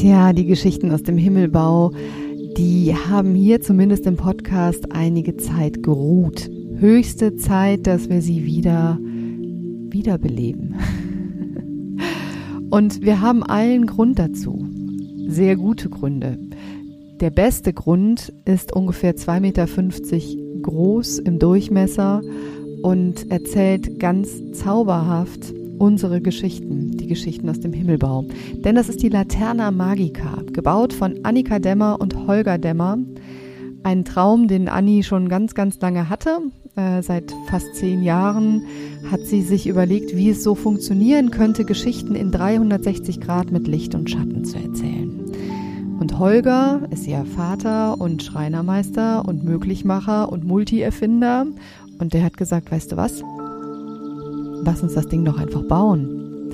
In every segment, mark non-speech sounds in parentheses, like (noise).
Tja, die Geschichten aus dem Himmelbau, die haben hier zumindest im Podcast einige Zeit geruht. Höchste Zeit, dass wir sie wieder wiederbeleben. (laughs) Und wir haben allen Grund dazu. Sehr gute Gründe. Der beste Grund ist ungefähr 2,50 Meter groß im Durchmesser und erzählt ganz zauberhaft unsere Geschichten, Geschichten aus dem Himmelbau. Denn das ist die Laterna Magica, gebaut von Annika Dämmer und Holger Dämmer. Ein Traum, den Anni schon ganz, ganz lange hatte. Äh, seit fast zehn Jahren hat sie sich überlegt, wie es so funktionieren könnte, Geschichten in 360 Grad mit Licht und Schatten zu erzählen. Und Holger ist ihr Vater und Schreinermeister und Möglichmacher und Multi-Erfinder. Und der hat gesagt, weißt du was? Lass uns das Ding doch einfach bauen.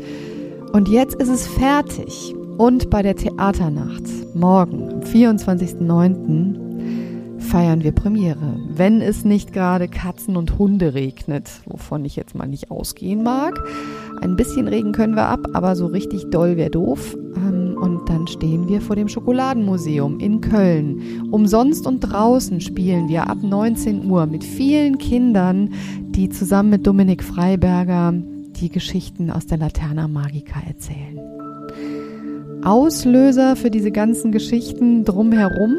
Und jetzt ist es fertig. Und bei der Theaternacht, morgen, am 24.09., feiern wir Premiere. Wenn es nicht gerade Katzen und Hunde regnet, wovon ich jetzt mal nicht ausgehen mag. Ein bisschen Regen können wir ab, aber so richtig doll wäre doof. Ähm, und dann stehen wir vor dem Schokoladenmuseum in Köln. Umsonst und draußen spielen wir ab 19 Uhr mit vielen Kindern, die zusammen mit Dominik Freiberger die Geschichten aus der Laterna Magica erzählen. Auslöser für diese ganzen Geschichten drumherum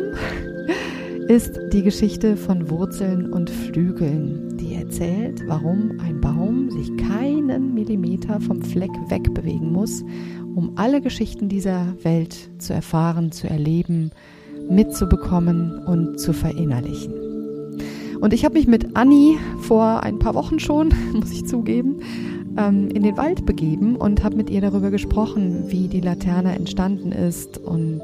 ist die Geschichte von Wurzeln und Flügeln, die erzählt, warum ein Baum sich keinen Millimeter vom Fleck wegbewegen muss, um alle Geschichten dieser Welt zu erfahren, zu erleben, mitzubekommen und zu verinnerlichen. Und ich habe mich mit Anni vor ein paar Wochen schon, (laughs) muss ich zugeben, ähm, in den Wald begeben und habe mit ihr darüber gesprochen, wie die Laterne entstanden ist und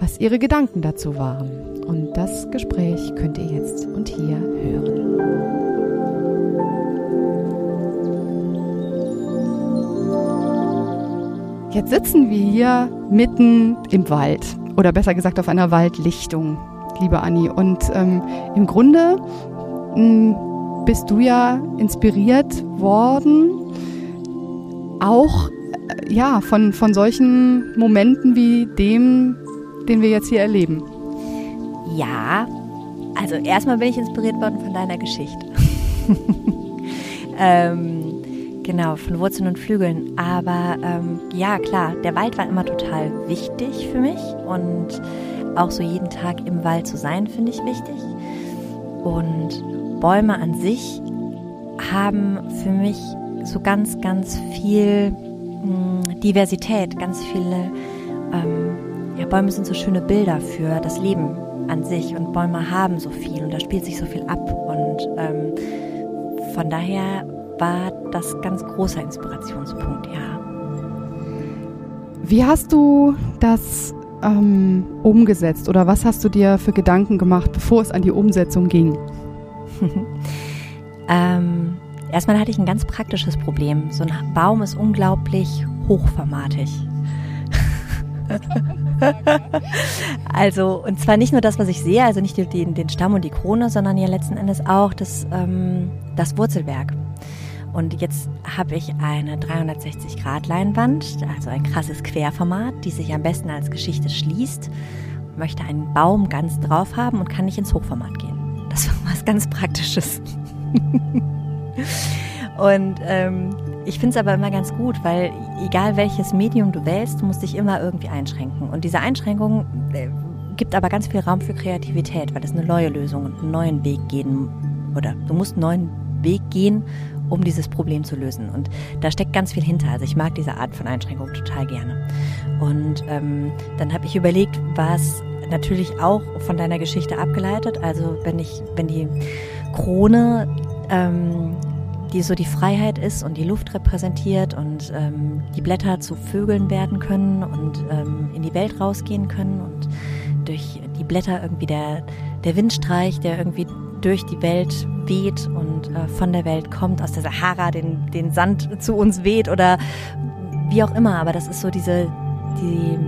was ihre Gedanken dazu waren. Und das Gespräch könnt ihr jetzt und hier hören. Jetzt sitzen wir hier mitten im Wald oder besser gesagt auf einer Waldlichtung, liebe Anni. Und ähm, im Grunde mh, hm, bist du ja inspiriert worden, auch äh, ja von, von solchen Momenten wie dem, den wir jetzt hier erleben. Ja, also erstmal bin ich inspiriert worden von deiner Geschichte. (laughs) ähm, genau, von Wurzeln und Flügeln. Aber ähm, ja, klar, der Wald war immer total wichtig für mich und auch so jeden Tag im Wald zu sein, finde ich wichtig. Und Bäume an sich haben für mich so ganz, ganz viel mh, hm, Diversität, ganz viele ähm, ja, Bäume sind so schöne Bilder für das Leben an sich und Bäume haben so viel und da spielt sich so viel ab und ähm, von daher war das ganz großer Inspirationspunkt, ja. Wie hast du das ähm, umgesetzt oder was hast du dir für Gedanken gemacht, bevor es an die Umsetzung ging? (laughs) ähm, erstmal hatte ich ein ganz praktisches Problem. So ein Baum ist unglaublich hochformatig. (laughs) also, und zwar nicht nur das, was ich sehe, also nicht den, den Stamm und die Krone, sondern ja letzten Endes auch das, ähm, das Wurzelwerk. Und jetzt habe ich eine 360-Grad-Leinwand, also ein krasses Querformat, die sich am besten als Geschichte schließt, möchte einen Baum ganz drauf haben und kann nicht ins Hochformat gehen. Das war was ganz Praktisches. (laughs) und ähm, ich finde es aber immer ganz gut, weil egal welches Medium du wählst, du musst dich immer irgendwie einschränken. Und diese Einschränkung äh, gibt aber ganz viel Raum für Kreativität, weil es eine neue Lösung und einen neuen Weg gehen oder du musst einen neuen Weg gehen, um dieses Problem zu lösen. Und da steckt ganz viel hinter. Also ich mag diese Art von Einschränkung total gerne. Und ähm, dann habe ich überlegt, was natürlich auch von deiner Geschichte abgeleitet. Also wenn ich, wenn die Krone ähm, die so die Freiheit ist und die Luft repräsentiert und ähm, die Blätter zu Vögeln werden können und ähm, in die Welt rausgehen können und durch die Blätter irgendwie der, der Windstreich, der irgendwie durch die Welt weht und äh, von der Welt kommt, aus der Sahara den, den Sand zu uns weht oder wie auch immer. Aber das ist so diese, die,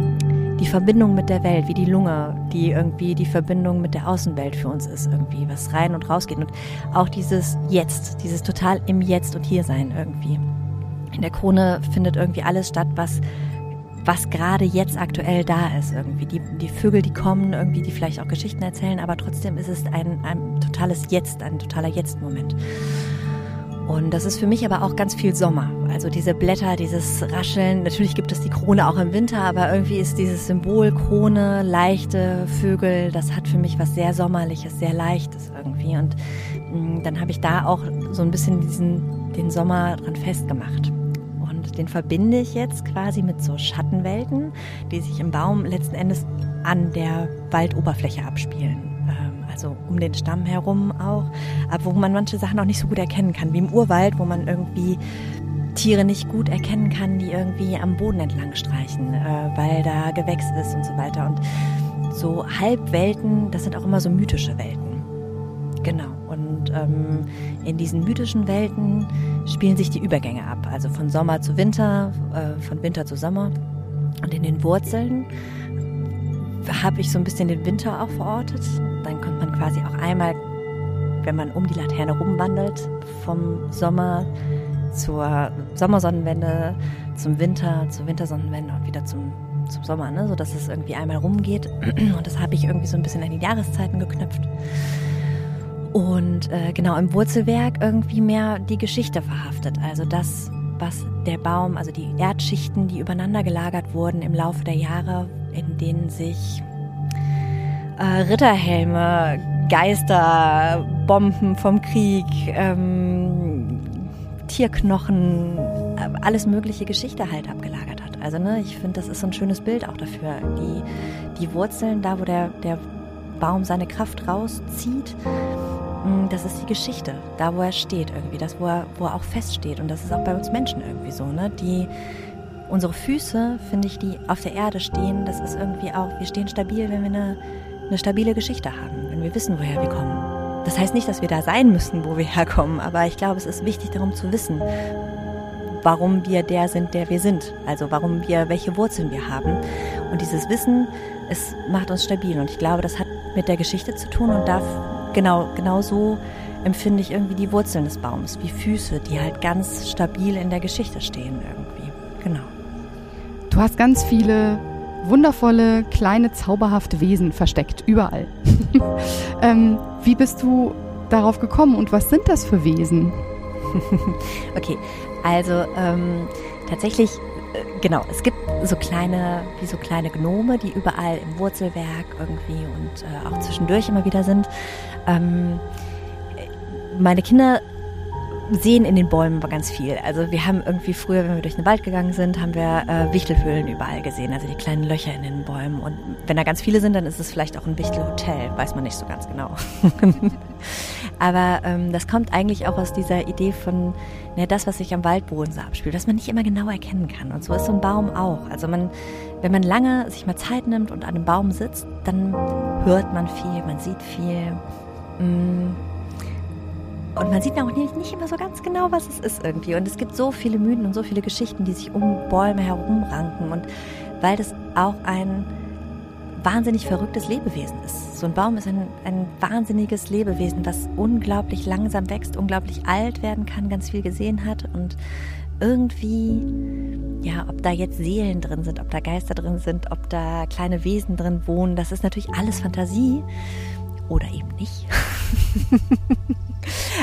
die Verbindung mit der Welt, wie die Lunge, die irgendwie die Verbindung mit der Außenwelt für uns ist, irgendwie, was rein und rausgeht. Und auch dieses Jetzt, dieses total im Jetzt und Hier sein irgendwie. In der Krone findet irgendwie alles statt, was was gerade jetzt aktuell da ist irgendwie. Die, die Vögel, die kommen, irgendwie, die vielleicht auch Geschichten erzählen, aber trotzdem ist es ein, ein totales Jetzt, ein totaler Jetzt-Moment. Und das ist für mich aber auch ganz viel Sommer. Also diese Blätter, dieses Rascheln. Natürlich gibt es die Krone auch im Winter, aber irgendwie ist dieses Symbol Krone, leichte Vögel, das hat für mich was sehr Sommerliches, sehr Leichtes irgendwie. Und mm, dann habe ich da auch so ein bisschen diesen, den Sommer dran festgemacht. Und den verbinde ich jetzt quasi mit so Schattenwelten, die sich im Baum letzten Endes an der Waldoberfläche abspielen also um den Stamm herum auch, aber wo man manche Sachen auch nicht so gut erkennen kann, wie im Urwald, wo man irgendwie Tiere nicht gut erkennen kann, die irgendwie am Boden entlang streichen, äh, weil da Gewächs ist und so weiter. Und so Halbwelten, das sind auch immer so mythische Welten. Genau. Und ähm, in diesen mythischen Welten spielen sich die Übergänge ab. Also von Sommer zu Winter, äh, von Winter zu Sommer. Und in den Wurzeln habe ich so ein bisschen den Winter auch verortet. Dann kommt quasi auch einmal, wenn man um die Laterne rumwandelt, vom Sommer zur Sommersonnenwende, zum Winter, zur Wintersonnenwende und wieder zum, zum Sommer, ne? sodass es irgendwie einmal rumgeht. (clears throat) Und das habe ich irgendwie so ein bisschen an die Jahreszeiten geknüpft. Und äh, genau im Wurzelwerk irgendwie mehr die Geschichte verhaftet. Also das, was der Baum, also die Erdschichten, die übereinander gelagert wurden im Laufe der Jahre, in denen sich äh, Ritterhelme, Geister, Bomben vom Krieg, ähm, Tierknochen, äh, alles mögliche Geschichte halt abgelagert hat. Also ne, ich finde, das ist so ein schönes Bild auch dafür. Die, die Wurzeln, da wo der, der Baum seine Kraft rauszieht, mm, das ist die Geschichte, da wo er steht irgendwie, das wo er, wo er auch feststeht. Und das ist auch bei uns Menschen irgendwie so, ne? Die unsere Füße, finde ich, die auf der Erde stehen, das ist irgendwie auch, wir stehen stabil, wenn wir eine, eine stabile Geschichte haben, wenn wir wissen, woher wir kommen. Das heißt nicht, dass wir da sein müssen, wo wir (laughs) herkommen, aber ich glaube, es ist wichtig darum zu wissen, warum wir der sind, der wir sind. Also warum wir, welche Wurzeln wir haben. Und dieses Wissen, es macht uns stabil. Und ich glaube, das hat mit der Geschichte zu tun und darf genau, genau so empfinde ich irgendwie die Wurzeln des Baums, wie Füße, die halt ganz stabil in der Geschichte stehen irgendwie. Genau. Du hast ganz viele wundervolle, kleine, zauberhafte Wesen versteckt, überall. (laughs) ähm, wie bist du darauf gekommen und was sind das für Wesen? (laughs) okay, also ähm, tatsächlich, äh, genau, es gibt so kleine, wie so kleine Gnome, die überall im Wurzelwerk irgendwie und äh, auch zwischendurch immer wieder sind. Ähm, meine Kinder sehen in den Bäumen aber ganz viel. Also wir haben irgendwie früher, wenn wir durch den Wald gegangen sind, haben wir äh, Wichtelhöhlen überall gesehen, also die kleinen Löcher in den Bäumen. Und wenn da ganz viele sind, dann ist es vielleicht auch ein Wichtelhotel, weiß man nicht so ganz genau. (laughs) aber ähm, das kommt eigentlich auch aus dieser Idee von ne, das, was sich am Waldboden so abspielt, dass man nicht immer genau erkennen kann. Und so ist so ein Baum auch. Also man, wenn man lange sich mal Zeit nimmt und an einem Baum sitzt, dann hört man viel, man sieht viel. Mh, mm, und man sieht auch nicht, nicht immer so ganz genau, was es ist irgendwie. Und es gibt so viele Mythen und so viele Geschichten, die sich um Bäume herumranken. Und weil das auch ein wahnsinnig verrücktes Lebewesen ist. So ein Baum ist ein, ein wahnsinniges Lebewesen, was unglaublich langsam wächst, unglaublich alt werden kann, ganz viel gesehen hat und irgendwie, ja, ob da jetzt Seelen drin sind, ob da Geister drin sind, ob da kleine Wesen drin wohnen, das ist natürlich alles Fantasie oder eben nicht. (laughs)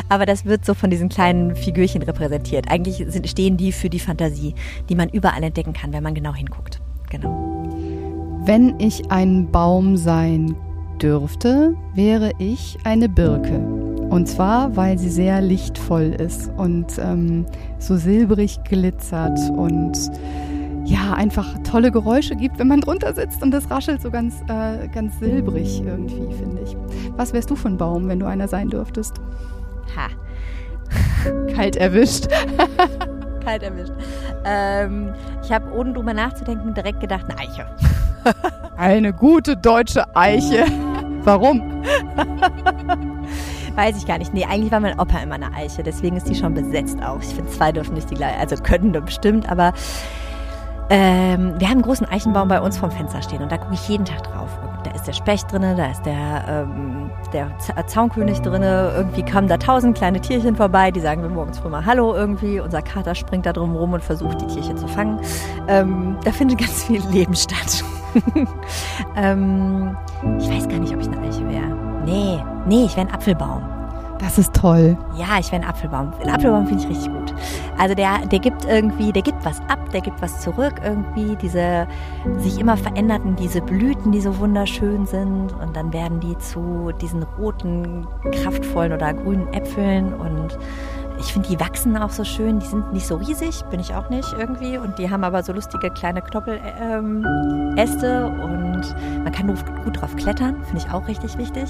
Aber das wird so von diesen kleinen Figürchen repräsentiert. Eigentlich sind, stehen die für die Fantasie, die man überall entdecken kann, wenn man genau hinguckt. Genau. Wenn ich ein Baum sein dürfte, wäre ich eine Birke. Und zwar, weil sie sehr lichtvoll ist und ähm, so silbrig glitzert und ja, einfach tolle Geräusche gibt, wenn man drunter sitzt und das raschelt so ganz, äh, ganz silbrig irgendwie, finde ich. Was wärst du für ein Baum, wenn du einer sein dürftest? Ha. (laughs) Kalt erwischt. (laughs) Kalt erwischt. Ähm, ich habe, ohne drüber nachzudenken, direkt gedacht, eine Eiche. (laughs) eine gute deutsche Eiche. Warum? Weiß ich gar nicht. Nee, eigentlich war mein Opa immer eine Eiche, deswegen ist die schon besetzt auch. Ich finde, zwei dürfen nicht die gleiche, also können bestimmt, aber ähm, wir haben einen großen Eichenbaum bei uns vom Fenster stehen und da gucke ich jeden Tag drauf. Und da ist der Specht drin, da ist der, ähm, der Zaunkönig drin. Irgendwie kamen da tausend kleine Tierchen vorbei, die sagen wir morgens früh mal Hallo irgendwie. Unser Kater springt da drum rum und versucht, die Tierchen zu fangen. Ähm, da findet ganz viel Leben statt. (laughs) ähm, ich weiß gar nicht, ob ich eine Eiche wäre. Nee, nee, ich wäre ein Apfelbaum. Das ist toll. Ja, ich wäre ein Apfelbaum. Ein Apfelbaum finde ich richtig gut. Also der, der gibt irgendwie, der gibt was ab, der gibt was zurück irgendwie. Diese sich immer veränderten, diese Blüten, die so wunderschön sind. Und dann werden die zu diesen roten, kraftvollen oder grünen Äpfeln. Und ich finde, die wachsen auch so schön. Die sind nicht so riesig, bin ich auch nicht irgendwie. Und die haben aber so lustige kleine Knoppeläste. Ähm, und man kann gut drauf klettern, finde ich auch richtig wichtig.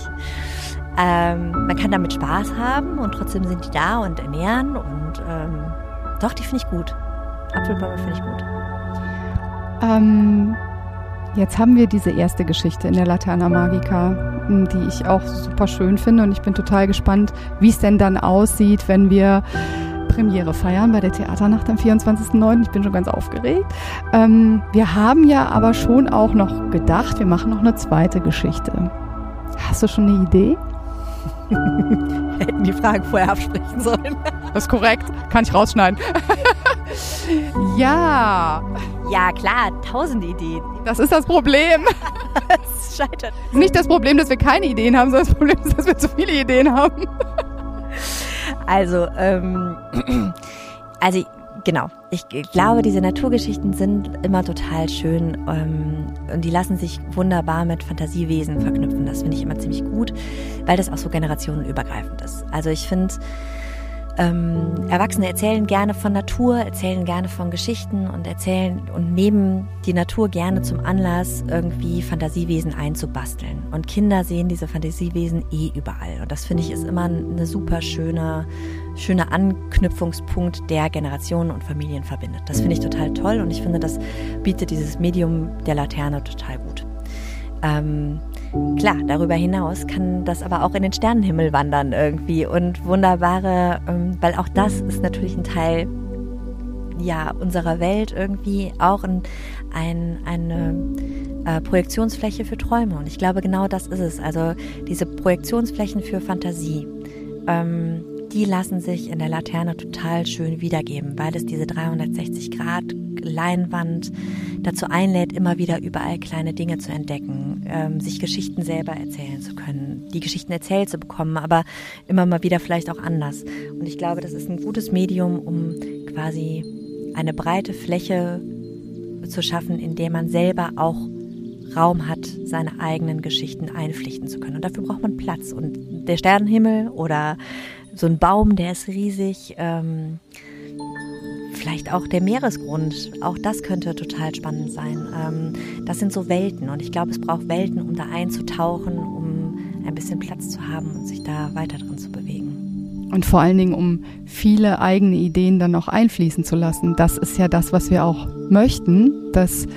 Ähm, man kann damit Spaß haben und trotzdem sind die da und ernähren. Und ähm, doch, die finde ich gut. Apfelbäume finde ich gut. Ähm, jetzt haben wir diese erste Geschichte in der Laterna Magica, die ich auch super schön finde. Und ich bin total gespannt, wie es denn dann aussieht, wenn wir Premiere feiern bei der Theaternacht am 24.09. Ich bin schon ganz aufgeregt. Ähm, wir haben ja aber schon auch noch gedacht, wir machen noch eine zweite Geschichte. Hast du schon eine Idee? (laughs) Hätten die Fragen vorher absprechen sollen. Das ist korrekt. Kann ich rausschneiden. (laughs) ja. Ja, klar, tausend Ideen. Das ist das Problem. (laughs) es scheitert. Nicht das Problem, dass wir keine Ideen haben, sondern das Problem ist, dass wir zu viele Ideen haben. Also, ähm, also genau. Ich glaube, diese Naturgeschichten sind immer total schön ähm, und die lassen sich wunderbar mit Fantasiewesen verknüpfen. Das finde ich immer ziemlich gut, weil das auch so generationenübergreifend ist. Also ich finde, ähm, Erwachsene erzählen gerne von Natur, erzählen gerne von Geschichten und erzählen und nehmen die Natur gerne zum Anlass, irgendwie Fantasiewesen einzubasteln. Und Kinder sehen diese Fantasiewesen eh überall. Und das finde ich ist immer eine super schöne, schöner Anknüpfungspunkt, der Generationen und Familien verbindet. Das finde ich total toll und ich finde, das bietet dieses Medium der Laterne total gut. Ähm, Klar, darüber hinaus kann das aber auch in den Sternenhimmel wandern irgendwie und wunderbare, ähm, weil auch das ist natürlich ein Teil ja, unserer Welt irgendwie auch ein, ein, eine äh, Projektionsfläche für Träume. Und ich glaube, genau das ist es. Also diese Projektionsflächen für Fantasie. Ähm, die lassen sich in der Laterne total schön wiedergeben, weil es diese 360 Grad Leinwand dazu einlädt, immer wieder überall kleine Dinge zu entdecken, ähm, sich Geschichten selber erzählen zu können, die Geschichten erzählt zu bekommen, aber immer mal wieder vielleicht auch anders. Und ich glaube, das ist ein gutes Medium, um quasi eine breite Fläche zu schaffen, in der man selber auch Raum hat, seine eigenen Geschichten einpflichten zu können. Und dafür braucht man Platz. Und der Sternenhimmel oder so ein Baum, der ist riesig. Ähm, vielleicht auch der Meeresgrund, auch das könnte total spannend sein. Ähm, das sind so Welten und ich glaube, es braucht Welten, um da einzutauchen, um ein bisschen Platz zu haben und sich da weiter drin zu bewegen. Und vor allen Dingen, um viele eigene Ideen dann noch einfließen zu lassen. Das ist ja das, was wir auch möchten, dass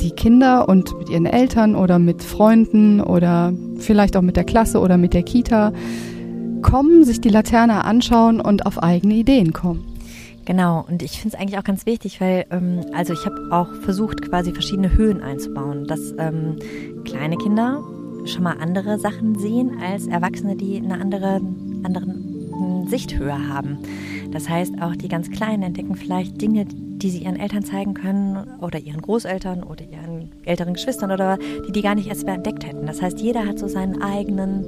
die Kinder und mit ihren Eltern oder mit Freunden oder vielleicht auch mit der Klasse oder mit der Kita kommen, sich die Laterne anschauen und auf eigene Ideen kommen. Genau, und ich finde es eigentlich auch ganz wichtig, weil, ähm, also ich habe auch versucht, quasi verschiedene Höhen einzubauen, dass ähm, kleine Kinder schon mal andere Sachen sehen als Erwachsene, die eine andere, andere Sichthöhe haben. Das heißt, auch die ganz Kleinen entdecken vielleicht Dinge, die sie ihren Eltern zeigen können oder ihren Großeltern oder ihren älteren Geschwistern oder die die gar nicht erst entdeckt hätten. Das heißt, jeder hat so seinen eigenen,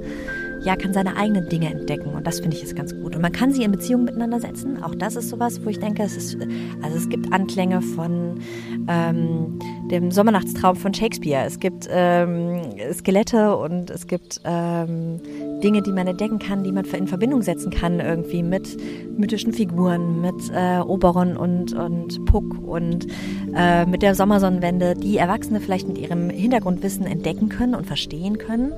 ja, kann seine eigenen Dinge entdecken und das finde ich ist ganz gut. Und man kann sie in Beziehung miteinander setzen. Auch das ist sowas, wo ich denke, es ist, also es gibt Anklänge von ähm, dem Sommernachtstraum von Shakespeare. Es gibt ähm, Skelette und es gibt ähm, Dinge, die man entdecken kann, die man in Verbindung setzen kann irgendwie mit mythischen Figuren, mit äh, Oberon und, und Puck und äh, mit der Sommersonnenwende, die Erwachsene vielleicht mit ihrem Hintergrundwissen entdecken können und verstehen können.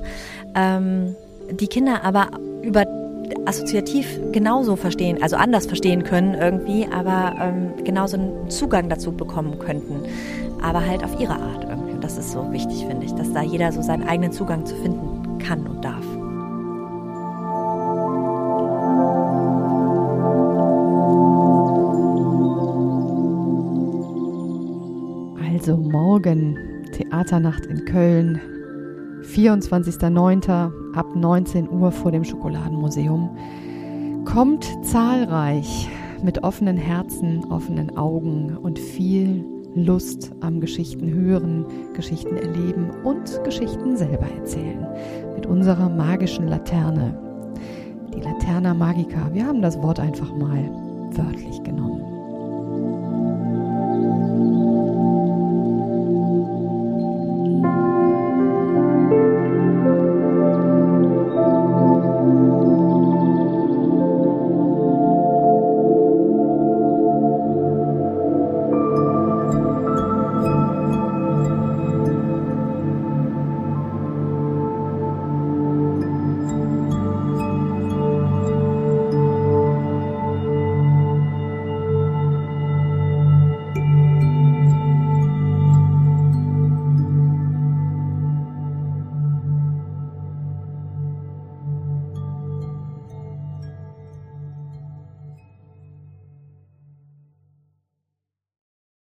Ähm, die Kinder aber über assoziativ genauso verstehen, also anders verstehen können irgendwie, aber ähm, genauso einen Zugang dazu bekommen könnten, aber halt auf ihre Art irgendwie. Und das ist so wichtig, finde ich, dass da jeder so seinen eigenen Zugang zu finden kann und darf. Also morgen Theaternacht in Köln, 24.09. ab 19 Uhr vor dem Schokoladenmuseum. Kommt zahlreich mit offenen Herzen, offenen Augen und viel Lust am Geschichten hören, Geschichten erleben und Geschichten selber erzählen. Mit unserer magischen Laterne. Die Laterna Magica. Wir haben das Wort einfach mal wörtlich